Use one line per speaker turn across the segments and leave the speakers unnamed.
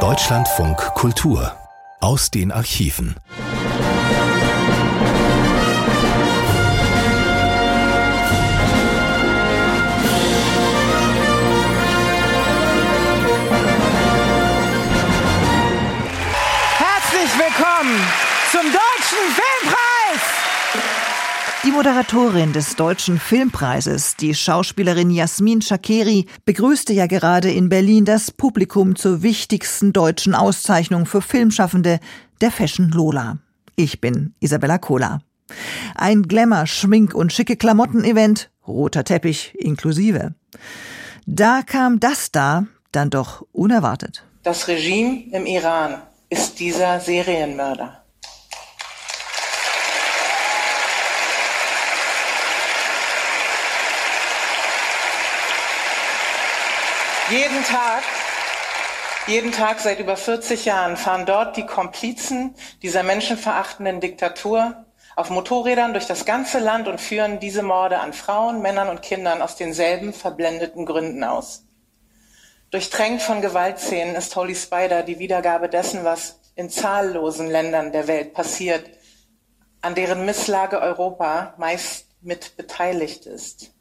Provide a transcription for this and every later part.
Deutschlandfunk Kultur aus den Archiven.
Herzlich willkommen zum Deutschen Filmpreis!
Moderatorin des Deutschen Filmpreises, die Schauspielerin Jasmin Shakeri, begrüßte ja gerade in Berlin das Publikum zur wichtigsten deutschen Auszeichnung für Filmschaffende, der Fashion Lola. Ich bin Isabella Kohler. Ein Glamour, Schmink und schicke Klamotten-Event, roter Teppich inklusive. Da kam das da dann doch unerwartet.
Das Regime im Iran ist dieser Serienmörder. Jeden Tag, jeden Tag seit über 40 Jahren fahren dort die Komplizen dieser menschenverachtenden Diktatur auf Motorrädern durch das ganze Land und führen diese Morde an Frauen, Männern und Kindern aus denselben verblendeten Gründen aus. Durchtränkt von Gewaltszenen ist Holy Spider die Wiedergabe dessen, was in zahllosen Ländern der Welt passiert, an deren Misslage Europa meist mit beteiligt ist.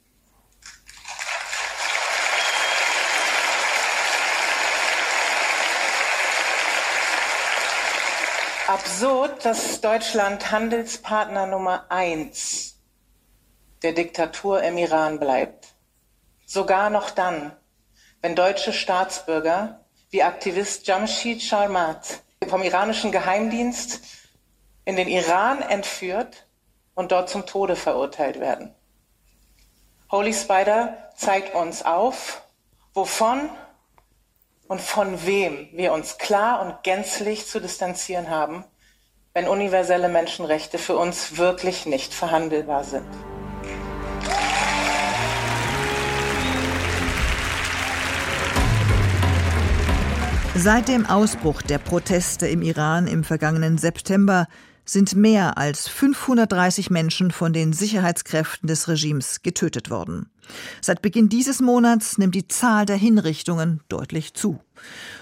Absurd, dass Deutschland Handelspartner Nummer eins der Diktatur im Iran bleibt. Sogar noch dann, wenn deutsche Staatsbürger wie Aktivist Jamshid Sharmat vom iranischen Geheimdienst in den Iran entführt und dort zum Tode verurteilt werden. Holy Spider zeigt uns auf, wovon und von wem wir uns klar und gänzlich zu distanzieren haben, wenn universelle Menschenrechte für uns wirklich nicht verhandelbar sind.
Seit dem Ausbruch der Proteste im Iran im vergangenen September sind mehr als 530 Menschen von den Sicherheitskräften des Regimes getötet worden. Seit Beginn dieses Monats nimmt die Zahl der Hinrichtungen deutlich zu.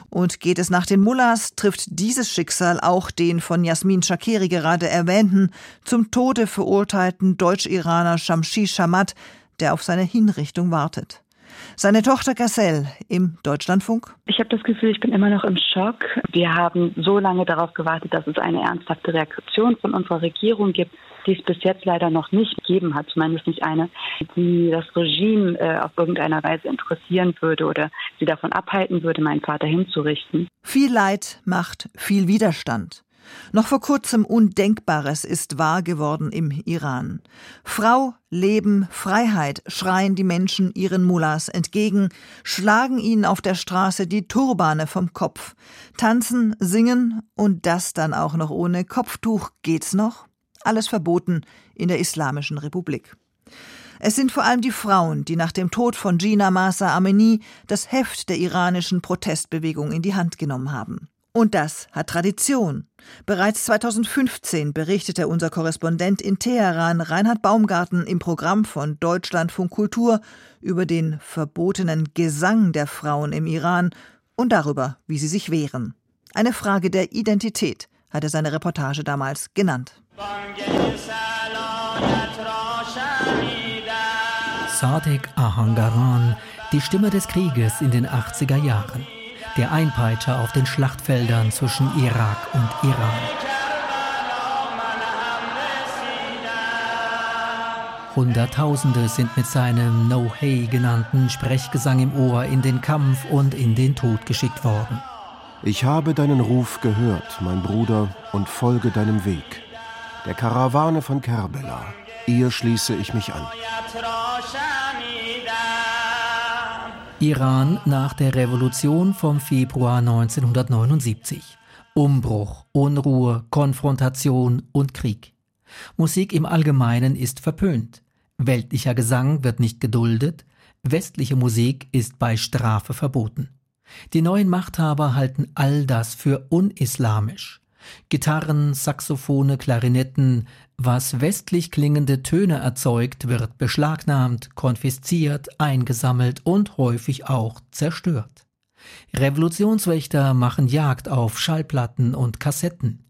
Und geht es nach den Mullahs, trifft dieses Schicksal auch den von Jasmin Shakiri gerade erwähnten, zum Tode verurteilten Deutsch-Iraner Shamshi Shamat, der auf seine Hinrichtung wartet. Seine Tochter Gassel im Deutschlandfunk.
Ich habe das Gefühl, ich bin immer noch im Schock. Wir haben so lange darauf gewartet, dass es eine ernsthafte Reaktion von unserer Regierung gibt, die es bis jetzt leider noch nicht gegeben hat, zumindest nicht eine, die das Regime äh, auf irgendeiner Weise interessieren würde oder sie davon abhalten würde, meinen Vater hinzurichten.
Viel Leid macht viel Widerstand. Noch vor kurzem Undenkbares ist wahr geworden im Iran. Frau, Leben, Freiheit schreien die Menschen ihren Mullahs entgegen, schlagen ihnen auf der Straße die Turbane vom Kopf, tanzen, singen und das dann auch noch ohne Kopftuch geht's noch? Alles verboten in der Islamischen Republik. Es sind vor allem die Frauen, die nach dem Tod von Gina Masa Amini das Heft der iranischen Protestbewegung in die Hand genommen haben. Und das hat Tradition. Bereits 2015 berichtete unser Korrespondent in Teheran Reinhard Baumgarten im Programm von Deutschlandfunk Kultur über den verbotenen Gesang der Frauen im Iran und darüber, wie sie sich wehren. Eine Frage der Identität hat er seine Reportage damals genannt.
Sadek Ahangaran, die Stimme des Krieges in den 80er Jahren der Einpeitscher auf den Schlachtfeldern zwischen Irak und Iran. Hunderttausende sind mit seinem No Hey genannten Sprechgesang im Ohr in den Kampf und in den Tod geschickt worden.
Ich habe deinen Ruf gehört, mein Bruder, und folge deinem Weg. Der Karawane von Kerbela. Ihr schließe ich mich an.
Iran nach der Revolution vom Februar 1979. Umbruch, Unruhe, Konfrontation und Krieg. Musik im Allgemeinen ist verpönt. Weltlicher Gesang wird nicht geduldet. Westliche Musik ist bei Strafe verboten. Die neuen Machthaber halten all das für unislamisch. Gitarren, Saxophone, Klarinetten, was westlich klingende Töne erzeugt, wird beschlagnahmt, konfisziert, eingesammelt und häufig auch zerstört. Revolutionswächter machen Jagd auf Schallplatten und Kassetten.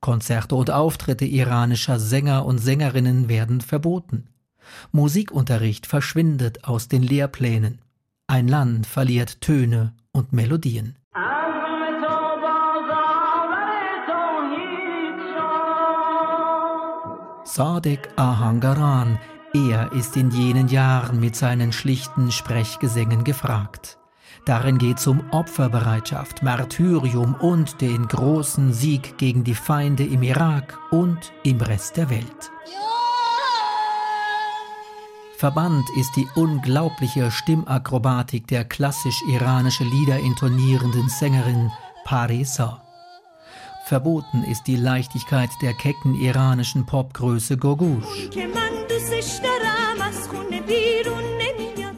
Konzerte und Auftritte iranischer Sänger und Sängerinnen werden verboten. Musikunterricht verschwindet aus den Lehrplänen. Ein Land verliert Töne und Melodien. Sadek Ahangaran, er ist in jenen Jahren mit seinen schlichten Sprechgesängen gefragt. Darin geht es um Opferbereitschaft, Martyrium und den großen Sieg gegen die Feinde im Irak und im Rest der Welt. Verbannt ist die unglaubliche Stimmakrobatik der klassisch iranische Lieder intonierenden Sängerin Parisa. Verboten ist die Leichtigkeit der kecken iranischen Popgröße Gogush.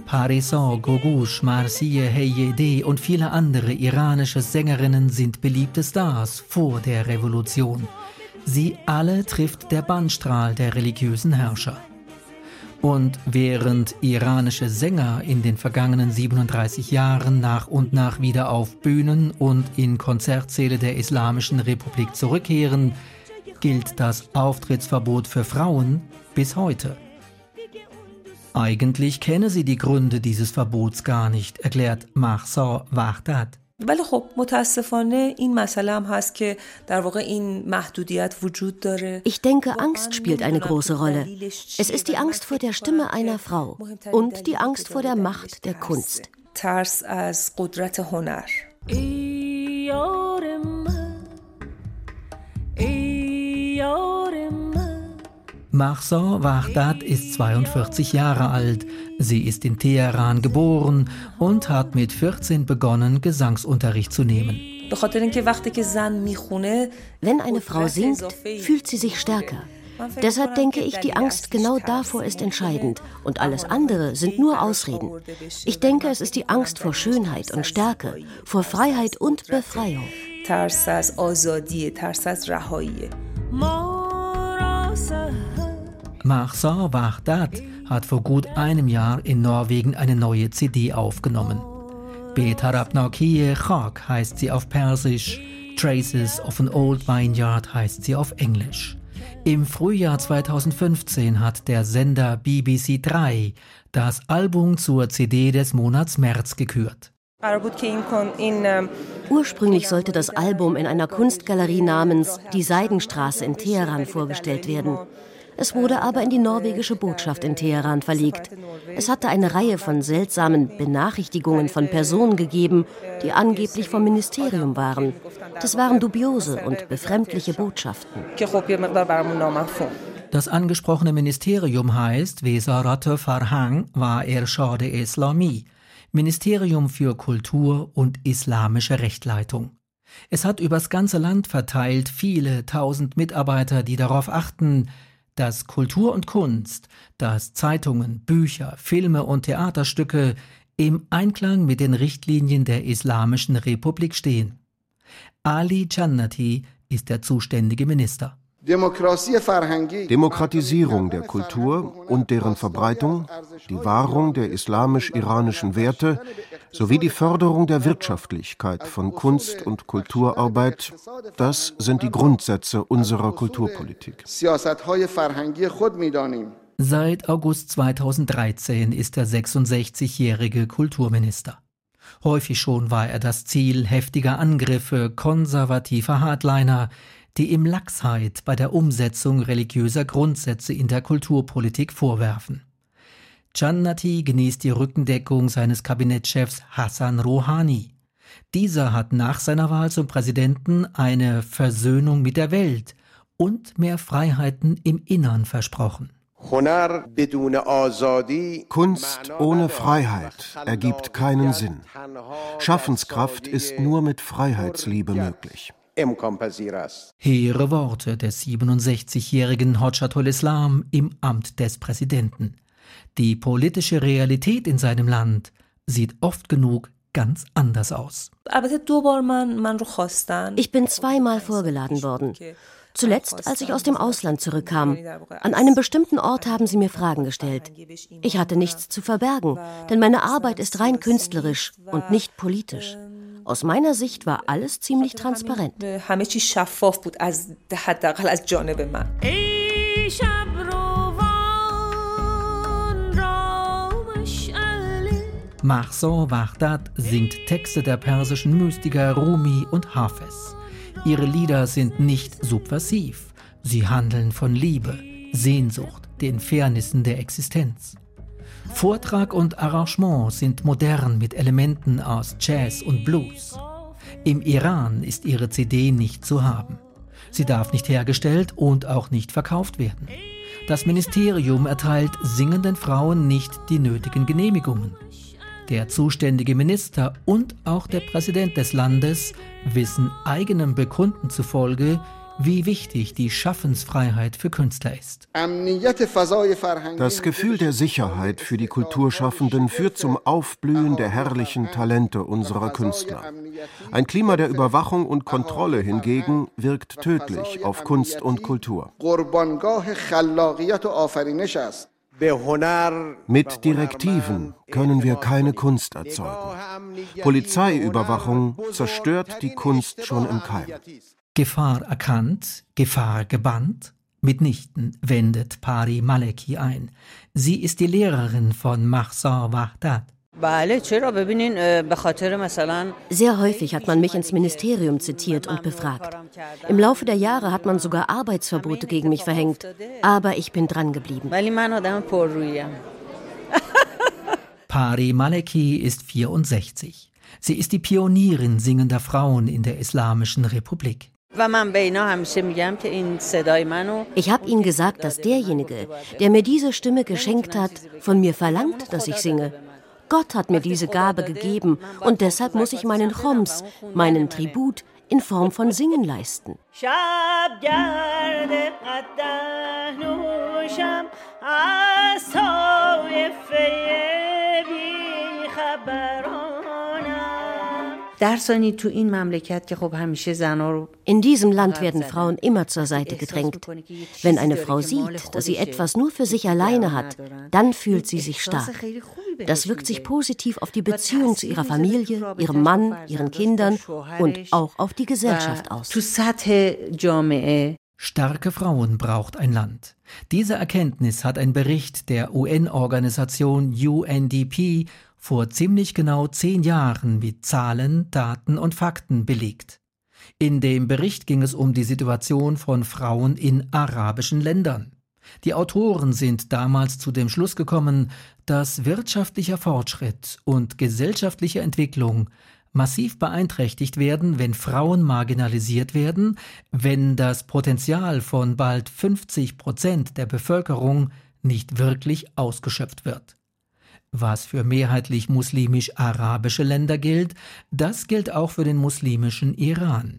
Parisan, Gogush, Marsiye Heyede und viele andere iranische Sängerinnen sind beliebte Stars vor der Revolution. Sie alle trifft der Bannstrahl der religiösen Herrscher. Und während iranische Sänger in den vergangenen 37 Jahren nach und nach wieder auf Bühnen und in Konzertsäle der Islamischen Republik zurückkehren, gilt das Auftrittsverbot für Frauen bis heute. Eigentlich kenne sie die Gründe dieses Verbots gar nicht, erklärt Mahsa Wahdat.
ولی خب متاسفانه این مسئله هم هست که در واقع این محدودیت وجود داره.
Ich denke, Angst spielt eine große Rolle. Es ist die Angst vor der Stimme einer Frau und die Angst vor der Macht der Kunst.
ترس از قدرت هنر. ای یار من
ای یار من Mahsa Wahdat ist 42 Jahre alt. Sie ist in Teheran geboren und hat mit 14 begonnen, Gesangsunterricht zu nehmen.
Wenn eine Frau singt, fühlt sie sich stärker. Deshalb denke ich, die Angst genau davor ist entscheidend und alles andere sind nur Ausreden. Ich denke, es ist die Angst vor Schönheit und Stärke, vor Freiheit und Befreiung. ترس از آزادی ترس از رهایی
Mahsa Wahdat hat vor gut einem Jahr in Norwegen eine neue CD aufgenommen. Betarab Naukiye Chak heißt sie auf Persisch, Traces of an Old Vineyard heißt sie auf Englisch. Im Frühjahr 2015 hat der Sender BBC 3 das Album zur CD des Monats März gekürt.
Ursprünglich sollte das Album in einer Kunstgalerie namens Die Seidenstraße in Teheran vorgestellt werden. Es wurde aber in die norwegische Botschaft in Teheran verlegt. Es hatte eine Reihe von seltsamen Benachrichtigungen von Personen gegeben, die angeblich vom Ministerium waren. Das waren dubiose und befremdliche Botschaften.
Das angesprochene Ministerium heißt Wesarat Farhang war Ershade Islami, Ministerium für Kultur und islamische Rechtleitung. Es hat übers ganze Land verteilt viele tausend Mitarbeiter, die darauf achten, dass Kultur und Kunst, dass Zeitungen, Bücher, Filme und Theaterstücke im Einklang mit den Richtlinien der Islamischen Republik stehen. Ali Jannati ist der zuständige Minister.
Demokratisierung der Kultur und deren Verbreitung, die Wahrung der islamisch-iranischen Werte sowie die Förderung der Wirtschaftlichkeit von Kunst- und Kulturarbeit, das sind die Grundsätze unserer Kulturpolitik.
Seit August 2013 ist der 66-jährige Kulturminister. Häufig schon war er das Ziel heftiger Angriffe konservativer Hardliner, die ihm Lachsheit bei der Umsetzung religiöser Grundsätze in der Kulturpolitik vorwerfen. Jannati genießt die Rückendeckung seines Kabinettschefs Hassan Rouhani. Dieser hat nach seiner Wahl zum Präsidenten eine Versöhnung mit der Welt und mehr Freiheiten im Innern versprochen.
Kunst ohne Freiheit ergibt keinen Sinn. Schaffenskraft ist nur mit Freiheitsliebe möglich.
Hehre Worte des 67-jährigen Hodjatul Islam im Amt des Präsidenten. Die politische Realität in seinem Land sieht oft genug ganz anders aus.
Ich bin zweimal vorgeladen worden. Zuletzt, als ich aus dem Ausland zurückkam. An einem bestimmten Ort haben sie mir Fragen gestellt. Ich hatte nichts zu verbergen, denn meine Arbeit ist rein künstlerisch und nicht politisch. Aus meiner Sicht war alles ziemlich transparent.
Mahsan Wahdat singt Texte der persischen Mystiker Rumi und Hafez. Ihre Lieder sind nicht subversiv. Sie handeln von Liebe, Sehnsucht, den Fairnissen der Existenz. Vortrag und Arrangement sind modern mit Elementen aus Jazz und Blues. Im Iran ist ihre CD nicht zu haben. Sie darf nicht hergestellt und auch nicht verkauft werden. Das Ministerium erteilt singenden Frauen nicht die nötigen Genehmigungen. Der zuständige Minister und auch der Präsident des Landes wissen eigenem Bekunden zufolge, wie wichtig die Schaffensfreiheit für Künstler ist.
Das Gefühl der Sicherheit für die Kulturschaffenden führt zum Aufblühen der herrlichen Talente unserer Künstler. Ein Klima der Überwachung und Kontrolle hingegen wirkt tödlich auf Kunst und Kultur. Mit Direktiven können wir keine Kunst erzeugen. Polizeiüberwachung zerstört die Kunst schon im Keim.
Gefahr erkannt, Gefahr gebannt? Mitnichten wendet Pari Maleki ein. Sie ist die Lehrerin von Mahsa Wahdat.
Sehr häufig hat man mich ins Ministerium zitiert und befragt. Im Laufe der Jahre hat man sogar Arbeitsverbote gegen mich verhängt. Aber ich bin dran geblieben.
Pari Maleki ist 64. Sie ist die Pionierin singender Frauen in der Islamischen Republik.
Ich habe ihnen gesagt, dass derjenige, der mir diese Stimme geschenkt hat, von mir verlangt, dass ich singe. Gott hat mir diese Gabe gegeben und deshalb muss ich meinen Choms, meinen Tribut, in Form von Singen leisten. In diesem Land werden Frauen immer zur Seite gedrängt. Wenn eine Frau sieht, dass sie etwas nur für sich alleine hat, dann fühlt sie sich stark. Das wirkt sich positiv auf die Beziehung zu ihrer Familie, ihrem Mann, ihren Kindern und auch auf die Gesellschaft aus.
Starke Frauen braucht ein Land. Diese Erkenntnis hat ein Bericht der UN-Organisation UNDP vor ziemlich genau zehn Jahren mit Zahlen, Daten und Fakten belegt. In dem Bericht ging es um die Situation von Frauen in arabischen Ländern. Die Autoren sind damals zu dem Schluss gekommen, dass wirtschaftlicher Fortschritt und gesellschaftliche Entwicklung massiv beeinträchtigt werden, wenn Frauen marginalisiert werden, wenn das Potenzial von bald 50 Prozent der Bevölkerung nicht wirklich ausgeschöpft wird. Was für mehrheitlich muslimisch-arabische Länder gilt, das gilt auch für den muslimischen Iran.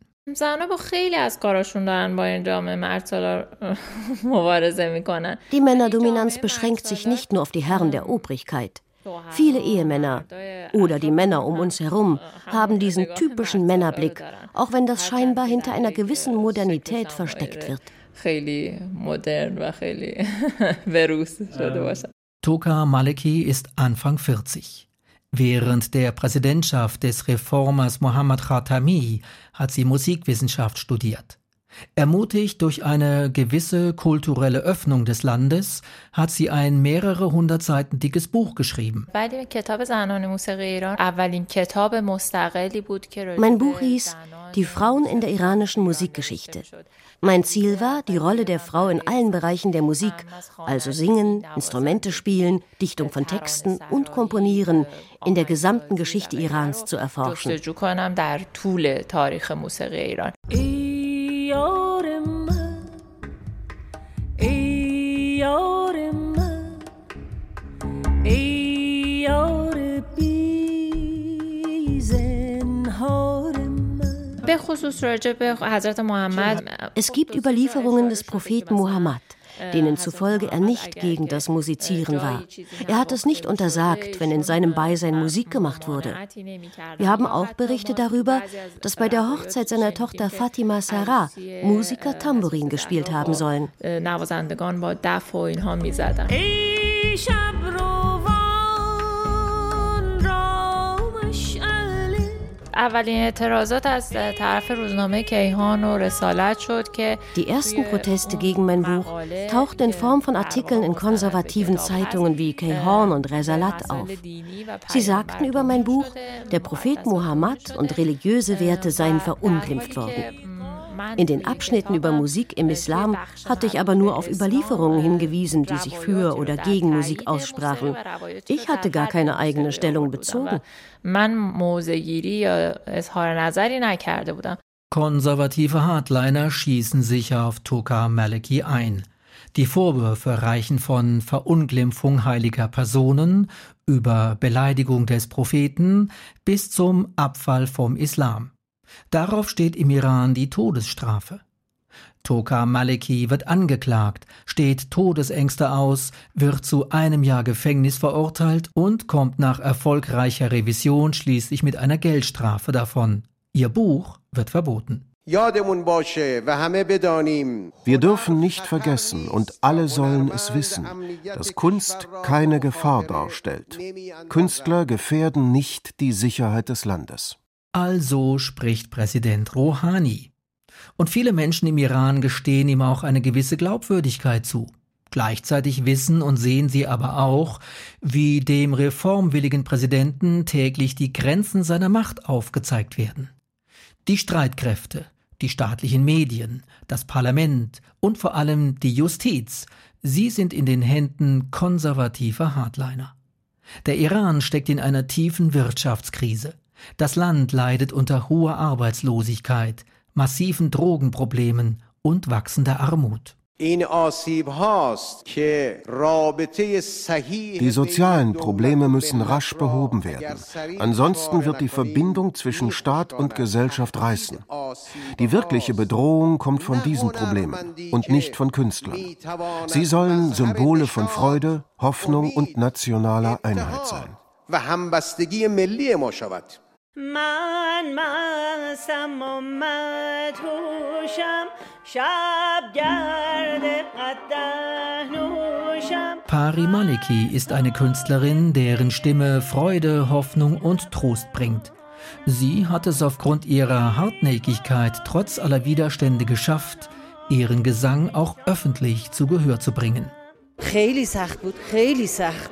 Die Männerdominanz beschränkt sich nicht nur auf die Herren der Obrigkeit. Viele Ehemänner oder die Männer um uns herum haben diesen typischen Männerblick, auch wenn das scheinbar hinter einer gewissen Modernität versteckt wird.
Toka Maleki ist Anfang 40. Während der Präsidentschaft des Reformers Mohammad Khatami hat sie Musikwissenschaft studiert. Ermutigt durch eine gewisse kulturelle Öffnung des Landes hat sie ein mehrere hundert Seiten dickes Buch geschrieben.
Mein Buch hieß Die Frauen in der iranischen Musikgeschichte. Mein Ziel war, die Rolle der Frau in allen Bereichen der Musik, also Singen, Instrumente spielen, Dichtung von Texten und Komponieren, in der gesamten Geschichte Irans zu erforschen. Es gibt Überlieferungen des Propheten Muhammad, denen zufolge er nicht gegen das Musizieren war. Er hat es nicht untersagt, wenn in seinem Beisein Musik gemacht wurde. Wir haben auch Berichte darüber, dass bei der Hochzeit seiner Tochter Fatima Sarah Musiker Tambourin gespielt haben sollen. Die ersten Proteste gegen mein Buch tauchten in Form von Artikeln in konservativen Zeitungen wie Kayhan und Resalat auf. Sie sagten über mein Buch, der Prophet Mohammed und religiöse Werte seien verunglimpft worden. In den Abschnitten über Musik im Islam hatte ich aber nur auf Überlieferungen hingewiesen, die sich für oder gegen Musik aussprachen. Ich hatte gar keine eigene Stellung bezogen.
Konservative Hardliner schießen sich auf Toka Maliki ein. Die Vorwürfe reichen von Verunglimpfung heiliger Personen über Beleidigung des Propheten bis zum Abfall vom Islam. Darauf steht im Iran die Todesstrafe. Toka Maleki wird angeklagt, steht Todesängste aus, wird zu einem Jahr Gefängnis verurteilt und kommt nach erfolgreicher Revision schließlich mit einer Geldstrafe davon. Ihr Buch wird verboten.
Wir dürfen nicht vergessen, und alle sollen es wissen, dass Kunst keine Gefahr darstellt. Künstler gefährden nicht die Sicherheit des Landes.
Also spricht Präsident Rouhani. Und viele Menschen im Iran gestehen ihm auch eine gewisse Glaubwürdigkeit zu. Gleichzeitig wissen und sehen sie aber auch, wie dem reformwilligen Präsidenten täglich die Grenzen seiner Macht aufgezeigt werden. Die Streitkräfte, die staatlichen Medien, das Parlament und vor allem die Justiz, sie sind in den Händen konservativer Hardliner. Der Iran steckt in einer tiefen Wirtschaftskrise. Das Land leidet unter hoher Arbeitslosigkeit, massiven Drogenproblemen und wachsender Armut.
Die sozialen Probleme müssen rasch behoben werden. Ansonsten wird die Verbindung zwischen Staat und Gesellschaft reißen. Die wirkliche Bedrohung kommt von diesen Problemen und nicht von Künstlern. Sie sollen Symbole von Freude, Hoffnung und nationaler Einheit sein. من مستم و مدهوشم
شب گرد نوشم Pari Maliki ist eine Künstlerin, deren Stimme Freude, Hoffnung und Trost bringt. Sie hat es aufgrund ihrer Hartnäckigkeit trotz aller Widerstände geschafft, ihren Gesang auch öffentlich zu Gehör zu bringen.
خیلی سخت بود خیلی سخت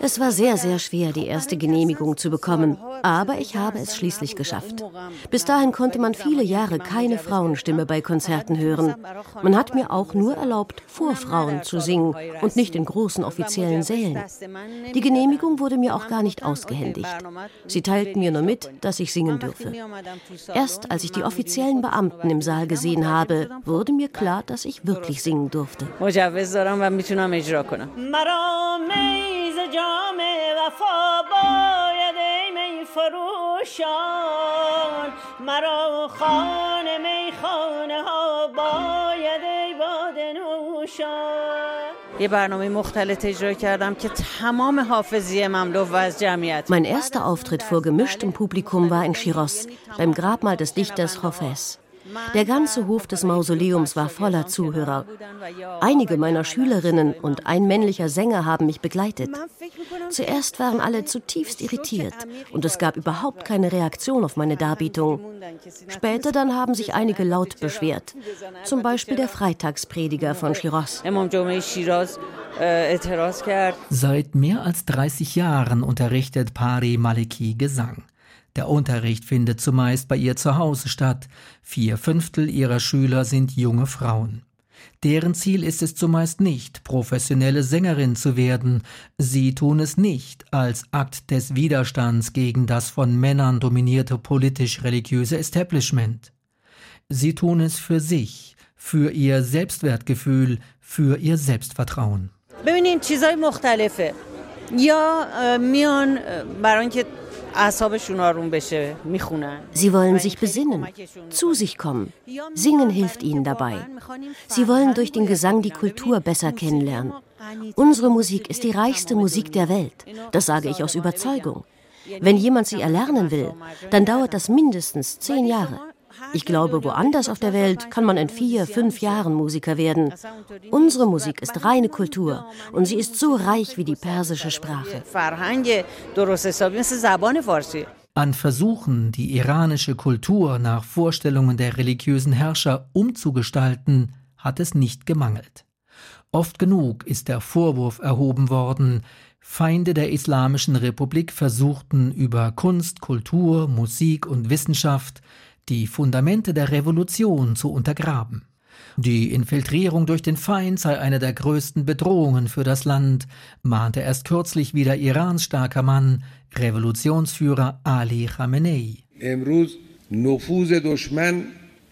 es war sehr, sehr schwer, die erste Genehmigung zu bekommen, aber ich habe es schließlich geschafft. Bis dahin konnte man viele Jahre keine Frauenstimme bei Konzerten hören. Man hat mir auch nur erlaubt, vor Frauen zu singen und nicht in großen offiziellen Sälen. Die Genehmigung wurde mir auch gar nicht ausgehändigt. Sie teilten mir nur mit, dass ich singen dürfe. Erst als ich die offiziellen Beamten im Saal gesehen habe, wurde mir klar, dass ich wirklich singen durfte.
میتونم اجرا کنم مرا میز جام وفا باید ای می فروشان مرا خانه می خانه ها باید ای باد نوشان یه برنامه مختلط اجرا کردم که تمام حافظی مملو و از جمعیت
Mein erster Auftritt vor gemischtem Publikum war in Shiraz, beim Grabmal des Dichters Hafez. Der ganze Hof des Mausoleums war voller Zuhörer. Einige meiner Schülerinnen und ein männlicher Sänger haben mich begleitet. Zuerst waren alle zutiefst irritiert und es gab überhaupt keine Reaktion auf meine Darbietung. Später dann haben sich einige laut beschwert. Zum Beispiel der Freitagsprediger von Shiraz.
Seit mehr als 30 Jahren unterrichtet Pari Maliki Gesang. Der Unterricht findet zumeist bei ihr zu Hause statt. Vier Fünftel ihrer Schüler sind junge Frauen. Deren Ziel ist es zumeist nicht, professionelle Sängerin zu werden. Sie tun es nicht als Akt des Widerstands gegen das von Männern dominierte politisch-religiöse Establishment. Sie tun es für sich, für ihr Selbstwertgefühl, für ihr Selbstvertrauen.
ببینین چیزای مختلفه یا میان برای اینکه
Sie wollen sich besinnen, zu sich kommen. Singen hilft ihnen dabei. Sie wollen durch den Gesang die Kultur besser kennenlernen. Unsere Musik ist die reichste Musik der Welt. Das sage ich aus Überzeugung. Wenn jemand sie erlernen will, dann dauert das mindestens zehn Jahre. Ich glaube, woanders auf der Welt kann man in vier, fünf Jahren Musiker werden. Unsere Musik ist reine Kultur und sie ist so reich wie die persische Sprache.
An Versuchen, die iranische Kultur nach Vorstellungen der religiösen Herrscher umzugestalten, hat es nicht gemangelt. Oft genug ist der Vorwurf erhoben worden, Feinde der Islamischen Republik versuchten über Kunst, Kultur, Musik und Wissenschaft die Fundamente der Revolution zu untergraben. Die Infiltrierung durch den Feind sei eine der größten Bedrohungen für das Land, mahnte erst kürzlich wieder Irans starker Mann, Revolutionsführer Ali Khamenei.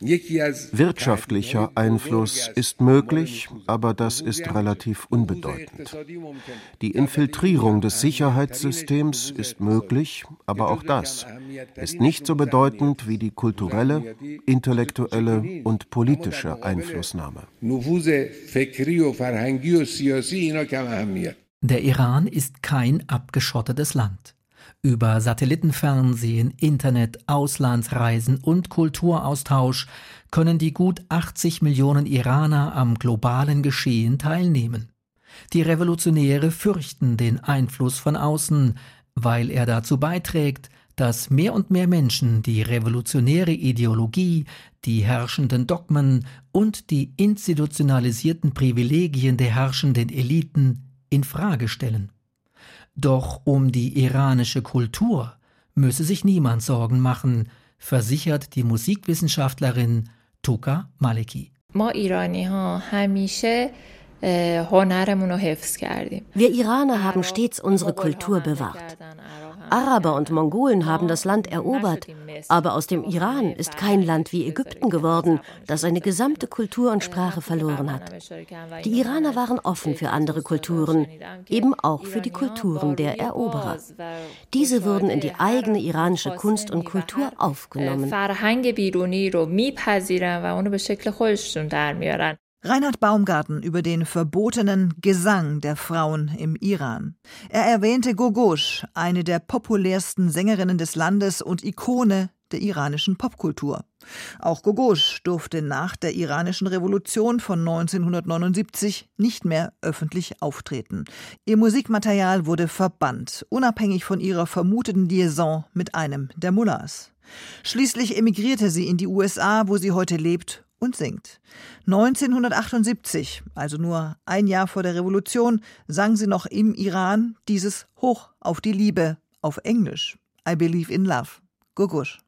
Wirtschaftlicher Einfluss ist möglich, aber das ist relativ unbedeutend. Die Infiltrierung des Sicherheitssystems ist möglich, aber auch das ist nicht so bedeutend wie die kulturelle, intellektuelle und politische Einflussnahme.
Der Iran ist kein abgeschottetes Land. Über Satellitenfernsehen, Internet, Auslandsreisen und Kulturaustausch können die gut 80 Millionen Iraner am globalen Geschehen teilnehmen. Die Revolutionäre fürchten den Einfluss von außen, weil er dazu beiträgt, dass mehr und mehr Menschen die revolutionäre Ideologie, die herrschenden Dogmen und die institutionalisierten Privilegien der herrschenden Eliten in Frage stellen. Doch um die iranische Kultur müsse sich niemand Sorgen machen, versichert die Musikwissenschaftlerin Tuka Maleki.
Wir Iraner haben stets unsere Kultur bewahrt. Araber und Mongolen haben das Land erobert, aber aus dem Iran ist kein Land wie Ägypten geworden, das seine gesamte Kultur und Sprache verloren hat. Die Iraner waren offen für andere Kulturen, eben auch für die Kulturen der Eroberer. Diese wurden in die eigene iranische Kunst und Kultur aufgenommen.
Reinhard Baumgarten über den verbotenen Gesang der Frauen im Iran. Er erwähnte Gogosh, eine der populärsten Sängerinnen des Landes und Ikone der iranischen Popkultur. Auch Gogosh durfte nach der iranischen Revolution von 1979 nicht mehr öffentlich auftreten. Ihr Musikmaterial wurde verbannt, unabhängig von ihrer vermuteten Liaison mit einem der Mullahs. Schließlich emigrierte sie in die USA, wo sie heute lebt und singt. 1978, also nur ein Jahr vor der Revolution, sang sie noch im Iran dieses Hoch auf die Liebe auf Englisch. I Believe in Love. Gugusch.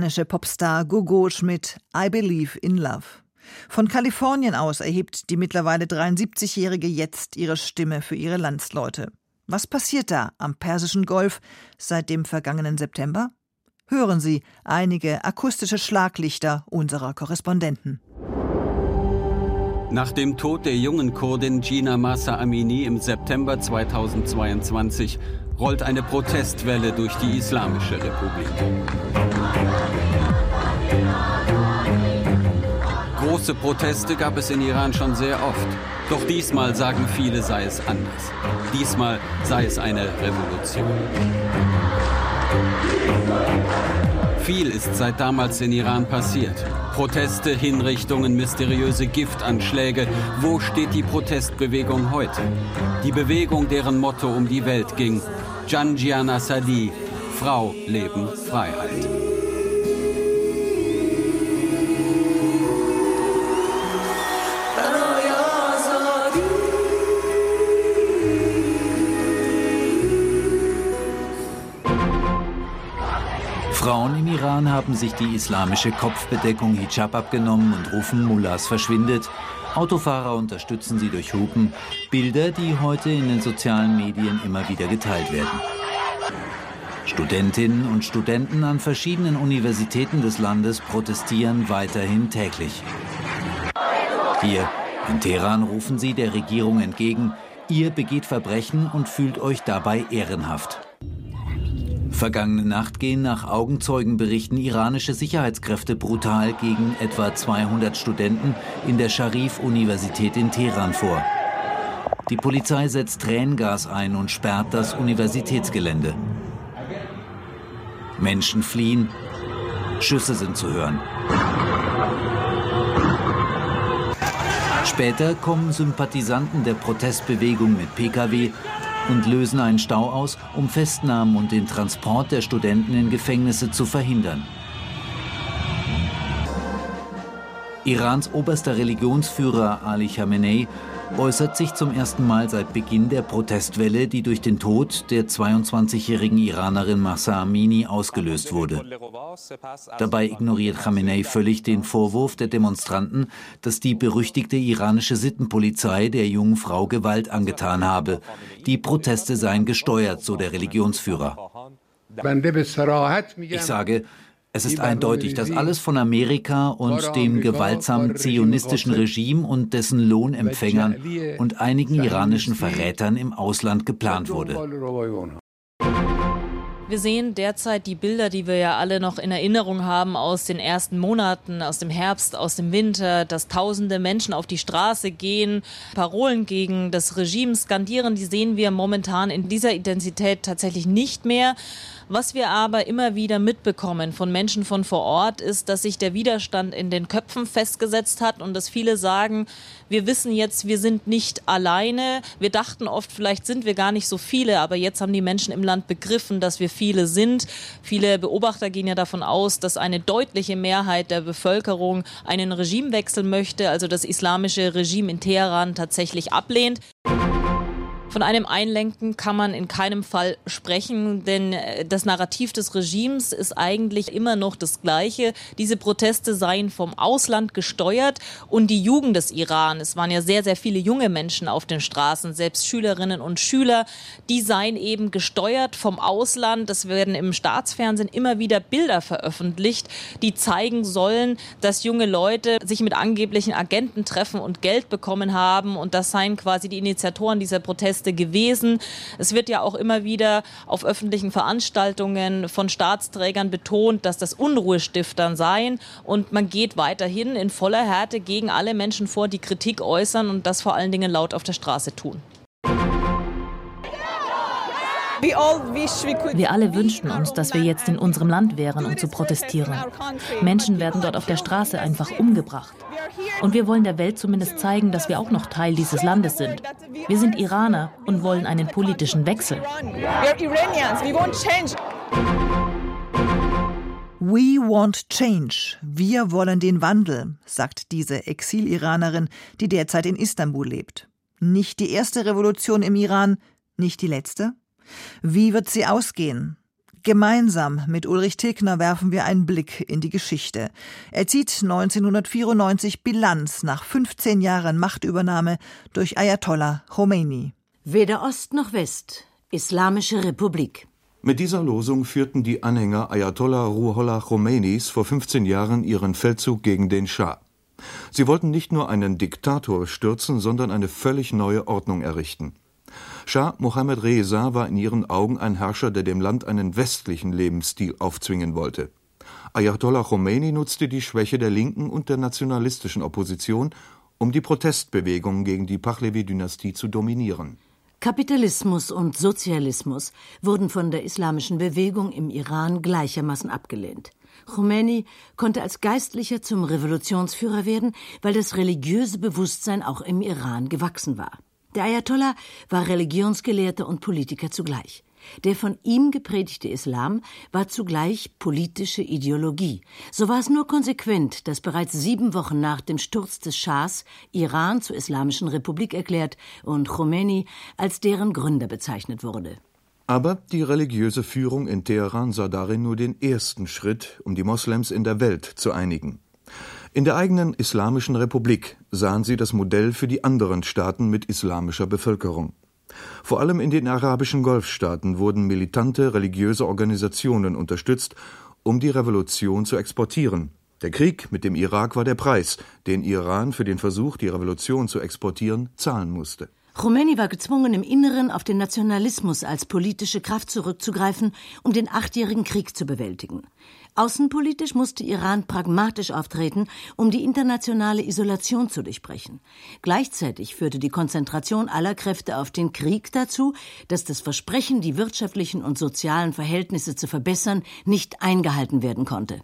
Der iranische Popstar Gogosh mit I Believe in Love. Von Kalifornien aus erhebt die mittlerweile 73-Jährige jetzt ihre Stimme für ihre Landsleute. Was passiert da am Persischen Golf seit dem vergangenen September? Hören Sie einige akustische Schlaglichter unserer Korrespondenten.
Nach dem Tod der jungen Kurdin Gina Masa Amini im September 2022 rollt eine Protestwelle durch die Islamische Republik. Große Proteste gab es in Iran schon sehr oft. Doch diesmal sagen viele, sei es anders. Diesmal sei es eine Revolution. Viel ist seit damals in Iran passiert. Proteste, Hinrichtungen, mysteriöse Giftanschläge. Wo steht die Protestbewegung heute? Die Bewegung, deren Motto um die Welt ging. Janjiana Sadi, Frau, Leben, Freiheit.
Frauen im Iran haben sich die islamische Kopfbedeckung Hijab abgenommen und rufen Mullahs verschwindet. Autofahrer unterstützen sie durch Hupen. Bilder, die heute in den sozialen Medien immer wieder geteilt werden. Studentinnen und Studenten an verschiedenen Universitäten des Landes protestieren weiterhin täglich. Hier in Teheran rufen sie der Regierung entgegen, ihr begeht Verbrechen und fühlt euch dabei ehrenhaft. Vergangene Nacht gehen nach Augenzeugenberichten iranische Sicherheitskräfte brutal gegen etwa 200 Studenten in der Sharif-Universität in Teheran vor. Die Polizei setzt Tränengas ein und sperrt das Universitätsgelände. Menschen fliehen, Schüsse sind zu hören. Später kommen Sympathisanten der Protestbewegung mit Pkw und lösen einen Stau aus, um Festnahmen und den Transport der Studenten in Gefängnisse zu verhindern. Irans oberster Religionsführer Ali Khamenei äußert sich zum ersten Mal seit Beginn der Protestwelle, die durch den Tod der 22-jährigen Iranerin Mahsa Amini ausgelöst wurde. Dabei ignoriert Khamenei völlig den Vorwurf der Demonstranten, dass die berüchtigte iranische Sittenpolizei der jungen Frau Gewalt angetan habe. Die Proteste seien gesteuert, so der Religionsführer. Ich sage, es ist eindeutig, dass alles von Amerika und dem gewaltsamen zionistischen Regime und dessen Lohnempfängern und einigen iranischen Verrätern im Ausland geplant wurde.
Wir sehen derzeit die Bilder, die wir ja alle noch in Erinnerung haben aus den ersten Monaten, aus dem Herbst, aus dem Winter, dass tausende Menschen auf die Straße gehen, Parolen gegen das Regime skandieren, die sehen wir momentan in dieser Intensität tatsächlich nicht mehr. Was wir aber immer wieder mitbekommen von Menschen von vor Ort ist, dass sich der Widerstand in den Köpfen festgesetzt hat und dass viele sagen, wir wissen jetzt, wir sind nicht alleine. Wir dachten oft, vielleicht sind wir gar nicht so viele, aber jetzt haben die Menschen im Land begriffen, dass wir viele sind. Viele Beobachter gehen ja davon aus, dass eine deutliche Mehrheit der Bevölkerung einen Regimewechsel möchte, also das islamische Regime in Teheran tatsächlich ablehnt. Von einem Einlenken kann man in keinem Fall sprechen, denn äh, das Narrativ des Regimes ist eigentlich immer noch das gleiche. Diese Proteste seien vom Ausland gesteuert und die Jugend des Iran, es waren ja sehr, sehr viele junge Menschen auf den Straßen, selbst Schülerinnen und Schüler, die seien eben gesteuert vom Ausland. Es werden im Staatsfernsehen immer wieder Bilder veröffentlicht, die zeigen sollen, dass junge Leute sich mit angeblichen Agenten treffen und Geld bekommen haben und das seien quasi die Initiatoren dieser Proteste Proteste gewesen. Es wird ja auch immer wieder auf öffentlichen Veranstaltungen von Staatsträgern betont, dass das Unruhestiftern seien. Und man geht weiterhin in voller Härte gegen alle Menschen vor, die Kritik äußern und das vor allen Dingen laut auf der Straße tun.
Wir alle wünschten uns, dass wir jetzt in unserem Land wären, um zu protestieren. Menschen werden dort auf der Straße einfach umgebracht. Und wir wollen der Welt zumindest zeigen, dass wir auch noch Teil dieses Landes sind. Wir sind Iraner und wollen einen politischen Wechsel.
We want change. Wir wollen den Wandel, sagt diese Exil-Iranerin, die derzeit in Istanbul lebt. Nicht die erste Revolution im Iran, nicht die letzte? Wie wird sie ausgehen? Gemeinsam mit Ulrich Tegner werfen wir einen Blick in die Geschichte. Er zieht 1994 Bilanz nach 15 Jahren Machtübernahme durch Ayatollah Khomeini.
Weder Ost noch West. Islamische Republik.
Mit dieser Losung führten die Anhänger Ayatollah Ruhollah Khomeinis vor 15 Jahren ihren Feldzug gegen den Schah. Sie wollten nicht nur einen Diktator stürzen, sondern eine völlig neue Ordnung errichten. Schah Mohammed Reza war in ihren Augen ein Herrscher, der dem Land einen westlichen Lebensstil aufzwingen wollte. Ayatollah Khomeini nutzte die Schwäche der linken und der nationalistischen Opposition, um die Protestbewegung gegen die Pahlavi-Dynastie zu dominieren.
Kapitalismus und Sozialismus wurden von der islamischen Bewegung im Iran gleichermaßen abgelehnt. Khomeini konnte als Geistlicher zum Revolutionsführer werden, weil das religiöse Bewusstsein auch im Iran gewachsen war. Der Ayatollah war Religionsgelehrter und Politiker zugleich. Der von ihm gepredigte Islam war zugleich politische Ideologie. So war es nur konsequent, dass bereits sieben Wochen nach dem Sturz des Schahs Iran zur Islamischen Republik erklärt und Khomeini als deren Gründer bezeichnet wurde.
Aber die religiöse Führung in Teheran sah darin nur den ersten Schritt, um die Moslems in der Welt zu einigen. In der eigenen Islamischen Republik sahen sie das Modell für die anderen Staaten mit islamischer Bevölkerung. Vor allem in den arabischen Golfstaaten wurden militante religiöse Organisationen unterstützt, um die Revolution zu exportieren. Der Krieg mit dem Irak war der Preis, den Iran für den Versuch, die Revolution zu exportieren, zahlen musste.
Khomeini war gezwungen, im Inneren auf den Nationalismus als politische Kraft zurückzugreifen, um den achtjährigen Krieg zu bewältigen. Außenpolitisch musste Iran pragmatisch auftreten, um die internationale Isolation zu durchbrechen. Gleichzeitig führte die Konzentration aller Kräfte auf den Krieg dazu, dass das Versprechen, die wirtschaftlichen und sozialen Verhältnisse zu verbessern, nicht eingehalten werden konnte.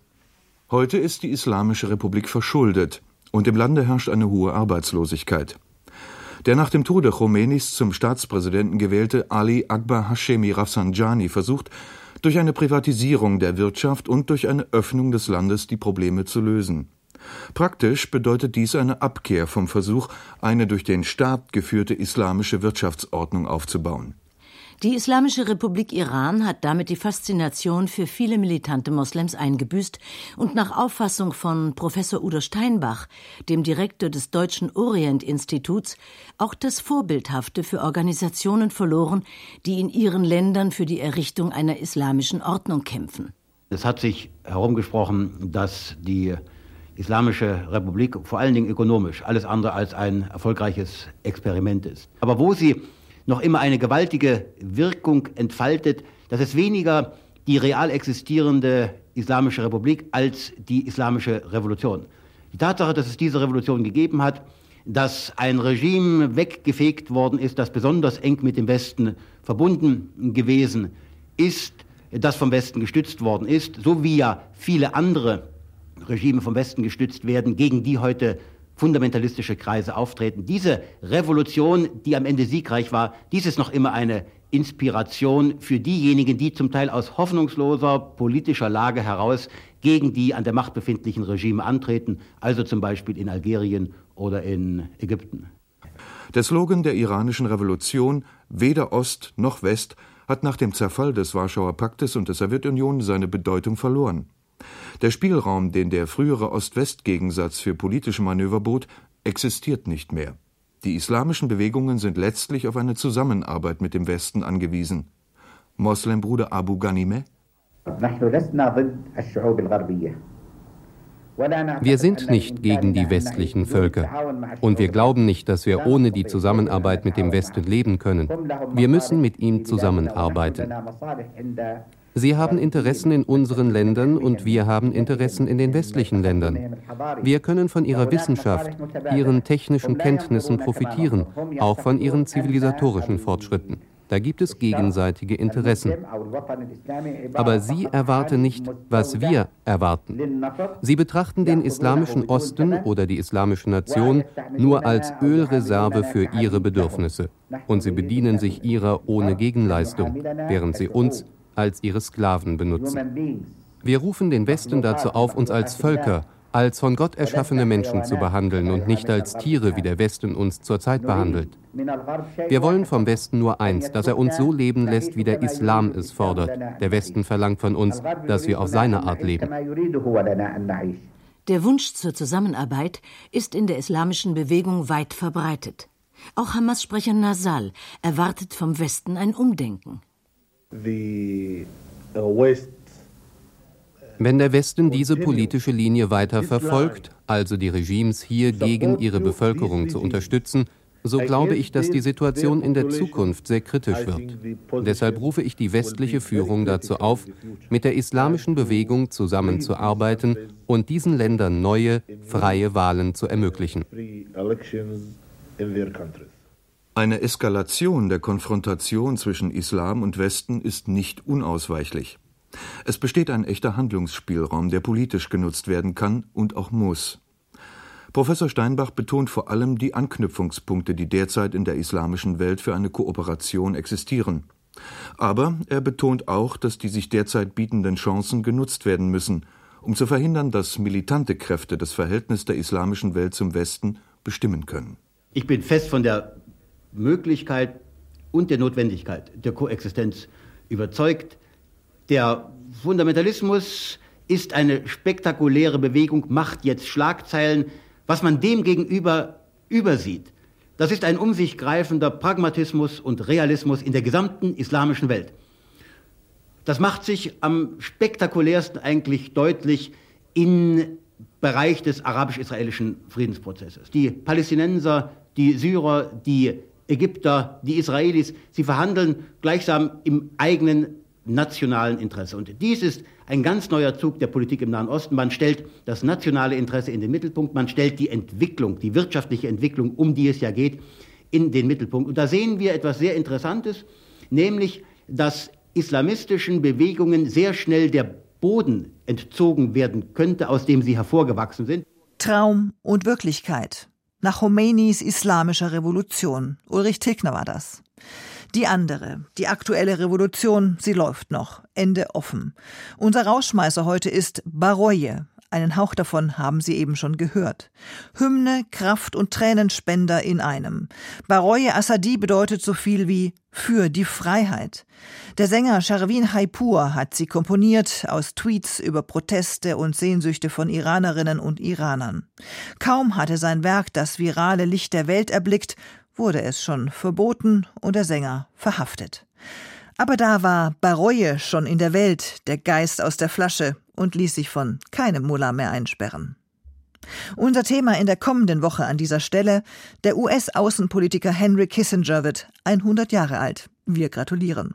Heute ist die Islamische Republik verschuldet und im Lande herrscht eine hohe Arbeitslosigkeit. Der nach dem Tode Khomeinis zum Staatspräsidenten gewählte Ali Akbar Hashemi Rafsanjani versucht, durch eine Privatisierung der Wirtschaft und durch eine Öffnung des Landes die Probleme zu lösen. Praktisch bedeutet dies eine Abkehr vom Versuch, eine durch den Staat geführte islamische Wirtschaftsordnung aufzubauen.
Die Islamische Republik Iran hat damit die Faszination für viele militante Moslems eingebüßt und nach Auffassung von Professor Udo Steinbach, dem Direktor des Deutschen Orient-Instituts, auch das Vorbildhafte für Organisationen verloren, die in ihren Ländern für die Errichtung einer islamischen Ordnung kämpfen.
Es hat sich herumgesprochen, dass die Islamische Republik vor allen Dingen ökonomisch alles andere als ein erfolgreiches Experiment ist. Aber wo sie noch immer eine gewaltige Wirkung entfaltet, dass es weniger die real existierende Islamische Republik als die Islamische Revolution. Die Tatsache, dass es diese Revolution gegeben hat, dass ein Regime weggefegt worden ist, das besonders eng mit dem Westen verbunden gewesen ist, das vom Westen gestützt worden ist, so wie ja viele andere Regime vom Westen gestützt werden, gegen die heute fundamentalistische Kreise auftreten. Diese Revolution, die am Ende siegreich war, dies ist noch immer eine Inspiration für diejenigen, die zum Teil aus hoffnungsloser politischer Lage heraus gegen die an der Macht befindlichen Regime antreten, also zum Beispiel in Algerien oder in Ägypten.
Der Slogan der iranischen Revolution Weder Ost noch West hat nach dem Zerfall des Warschauer Paktes und der Sowjetunion seine Bedeutung verloren. Der Spielraum, den der frühere Ost-West-Gegensatz für politische Manöver bot, existiert nicht mehr. Die islamischen Bewegungen sind letztlich auf eine Zusammenarbeit mit dem Westen angewiesen. Moslembruder Abu Ghanimeh
wir sind nicht gegen die westlichen Völker. Und wir glauben nicht, dass wir ohne die Zusammenarbeit mit dem Westen leben können. Wir müssen mit ihm zusammenarbeiten. Sie haben Interessen in unseren Ländern und wir haben Interessen in den westlichen Ländern. Wir können von ihrer Wissenschaft, ihren technischen Kenntnissen profitieren, auch von ihren zivilisatorischen Fortschritten. Da gibt es gegenseitige Interessen. Aber sie erwarten nicht, was wir erwarten. Sie betrachten den islamischen Osten oder die islamische Nation nur als Ölreserve für ihre Bedürfnisse. Und sie bedienen sich ihrer ohne Gegenleistung, während sie uns als ihre Sklaven benutzen. Wir rufen den Westen dazu auf, uns als Völker, als von Gott erschaffene Menschen zu behandeln und nicht als Tiere, wie der Westen uns zurzeit behandelt. Wir wollen vom Westen nur eins, dass er uns so leben lässt, wie der Islam es fordert. Der Westen verlangt von uns, dass wir auf seine Art leben.
Der Wunsch zur Zusammenarbeit ist in der islamischen Bewegung weit verbreitet. Auch Hamas-Sprecher Nasal erwartet vom Westen ein Umdenken. The
West wenn der Westen diese politische Linie weiter verfolgt, also die Regimes hier gegen ihre Bevölkerung zu unterstützen, so glaube ich, dass die Situation in der Zukunft sehr kritisch wird. Deshalb rufe ich die westliche Führung dazu auf, mit der islamischen Bewegung zusammenzuarbeiten und diesen Ländern neue, freie Wahlen zu ermöglichen.
Eine Eskalation der Konfrontation zwischen Islam und Westen ist nicht unausweichlich. Es besteht ein echter Handlungsspielraum, der politisch genutzt werden kann und auch muss. Professor Steinbach betont vor allem die Anknüpfungspunkte, die derzeit in der islamischen Welt für eine Kooperation existieren. Aber er betont auch, dass die sich derzeit bietenden Chancen genutzt werden müssen, um zu verhindern, dass militante Kräfte das Verhältnis der islamischen Welt zum Westen bestimmen können.
Ich bin fest von der Möglichkeit und der Notwendigkeit der Koexistenz überzeugt. Der Fundamentalismus ist eine spektakuläre Bewegung, macht jetzt Schlagzeilen. Was man dem gegenüber übersieht, das ist ein um sich greifender Pragmatismus und Realismus in der gesamten islamischen Welt. Das macht sich am spektakulärsten eigentlich deutlich im Bereich des arabisch-israelischen Friedensprozesses. Die Palästinenser, die Syrer, die Ägypter, die Israelis, sie verhandeln gleichsam im eigenen nationalen Interesse. Und dies ist ein ganz neuer Zug der Politik im Nahen Osten. Man stellt das nationale Interesse in den Mittelpunkt, man stellt die Entwicklung, die wirtschaftliche Entwicklung, um die es ja geht, in den Mittelpunkt. Und da sehen wir etwas sehr Interessantes, nämlich, dass islamistischen Bewegungen sehr schnell der Boden entzogen werden könnte, aus dem sie hervorgewachsen sind.
Traum und Wirklichkeit. Nach Khomeinis islamischer Revolution. Ulrich Tickner war das. Die andere, die aktuelle Revolution, sie läuft noch. Ende offen. Unser Rauschmeißer heute ist Baroye. Einen Hauch davon haben Sie eben schon gehört. Hymne, Kraft und Tränenspender in einem. Baroye Assadi bedeutet so viel wie für die Freiheit. Der Sänger Sharvin Haipur hat sie komponiert aus Tweets über Proteste und Sehnsüchte von Iranerinnen und Iranern. Kaum hatte sein Werk das virale Licht der Welt erblickt, wurde es schon verboten und der Sänger verhaftet. Aber da war Baroye schon in der Welt, der Geist aus der Flasche, und ließ sich von keinem Mullah mehr einsperren. Unser Thema in der kommenden Woche an dieser Stelle, der US-Außenpolitiker Henry Kissinger wird 100 Jahre alt. Wir gratulieren.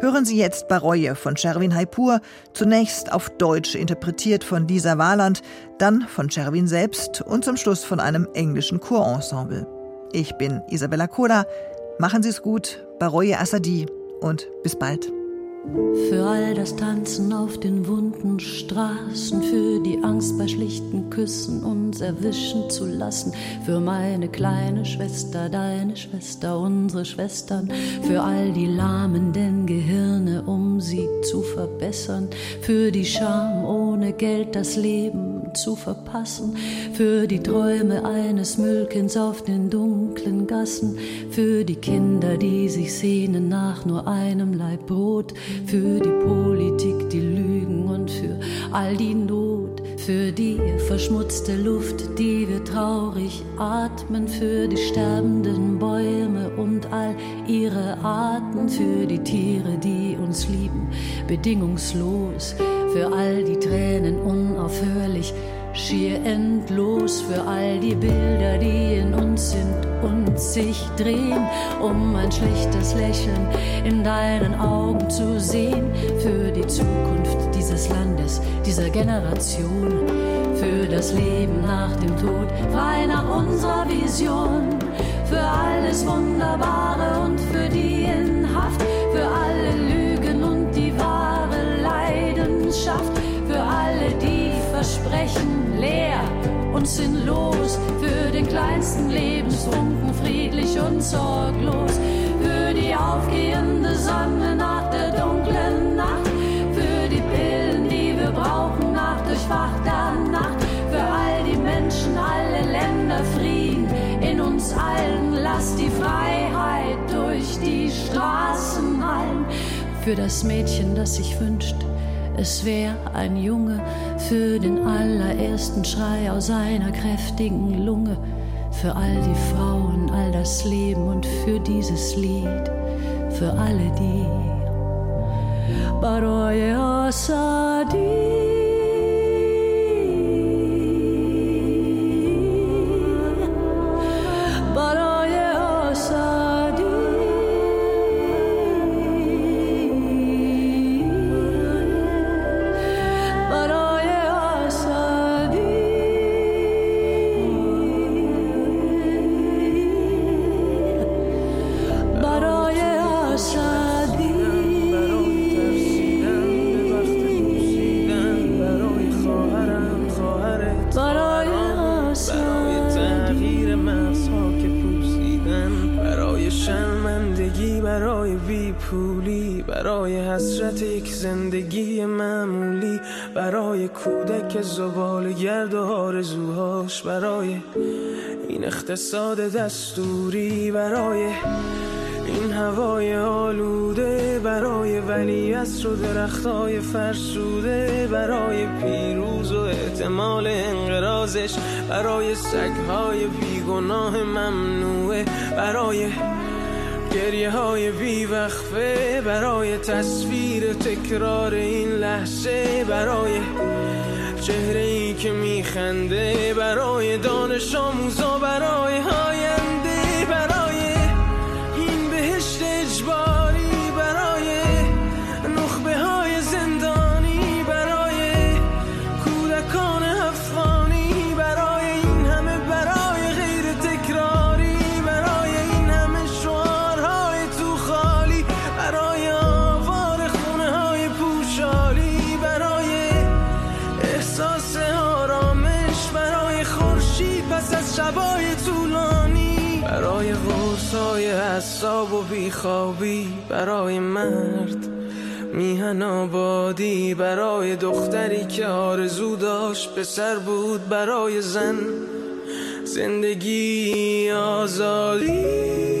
Hören Sie jetzt Baroye von Sherwin Haipur, zunächst auf Deutsch interpretiert von Lisa Warland, dann von Sherwin selbst und zum Schluss von einem englischen Chorensemble. Ich bin Isabella Koda. Machen Sie es gut, Baroye Assadi und bis bald.
Für all das Tanzen auf den wunden Straßen, für die Angst bei schlichten Küssen uns erwischen zu lassen, für meine kleine Schwester, deine Schwester, unsere Schwestern, für all die lahmenden Gehirne, um sie zu verbessern, für die Scham ohne Geld das Leben zu verpassen, für die Träume eines Müllkins auf den dunklen Gassen, für die Kinder, die sich sehnen nach nur einem Laib Brot, für die Politik, die Lügen und für all die Not, für die verschmutzte Luft, die wir traurig atmen, für die sterbenden Bäume und all ihre Arten, für die Tiere, die uns lieben, bedingungslos, für all die Tränen unaufhörlich schier endlos für all die Bilder, die in uns sind und sich drehen, um ein schlechtes Lächeln in deinen Augen zu sehen, für die Zukunft dieses Landes, dieser Generation, für das Leben nach dem Tod, frei nach unserer Vision, für alles Wunderbare und für die in Haft, für alle Lügen und die wahre Leidenschaft, für alle die Versprechen leer und sinnlos, für den kleinsten Lebensfunken friedlich und sorglos, für die aufgehende Sonne nach der dunklen Nacht, für die Pillen, die wir brauchen nach durchwachter Nacht, für all die Menschen, alle Länder, Frieden in uns allen, lass die Freiheit durch die Straßen hallen, für das Mädchen, das sich wünscht, es wäre ein Junge, für den allerersten Schrei aus einer kräftigen Lunge, für all die Frauen, all das Leben und für dieses Lied, für alle die.
Baroya Sadi. کودک زبال گرد و آرزوهاش برای این اقتصاد دستوری برای این هوای آلوده برای ولی و درختای فرسوده برای پیروز و احتمال انقرازش برای سگهای بیگناه ممنوعه برای گریه های بیوقفه برای تصویر تکرار این لحظه برای چهره ای که میخنده برای دانش آموزا برای هاینده حساب و بیخوابی برای مرد. میهن آبادی برای دختری که آرزو داشت پسر بود برای زن. زندگی آزادی.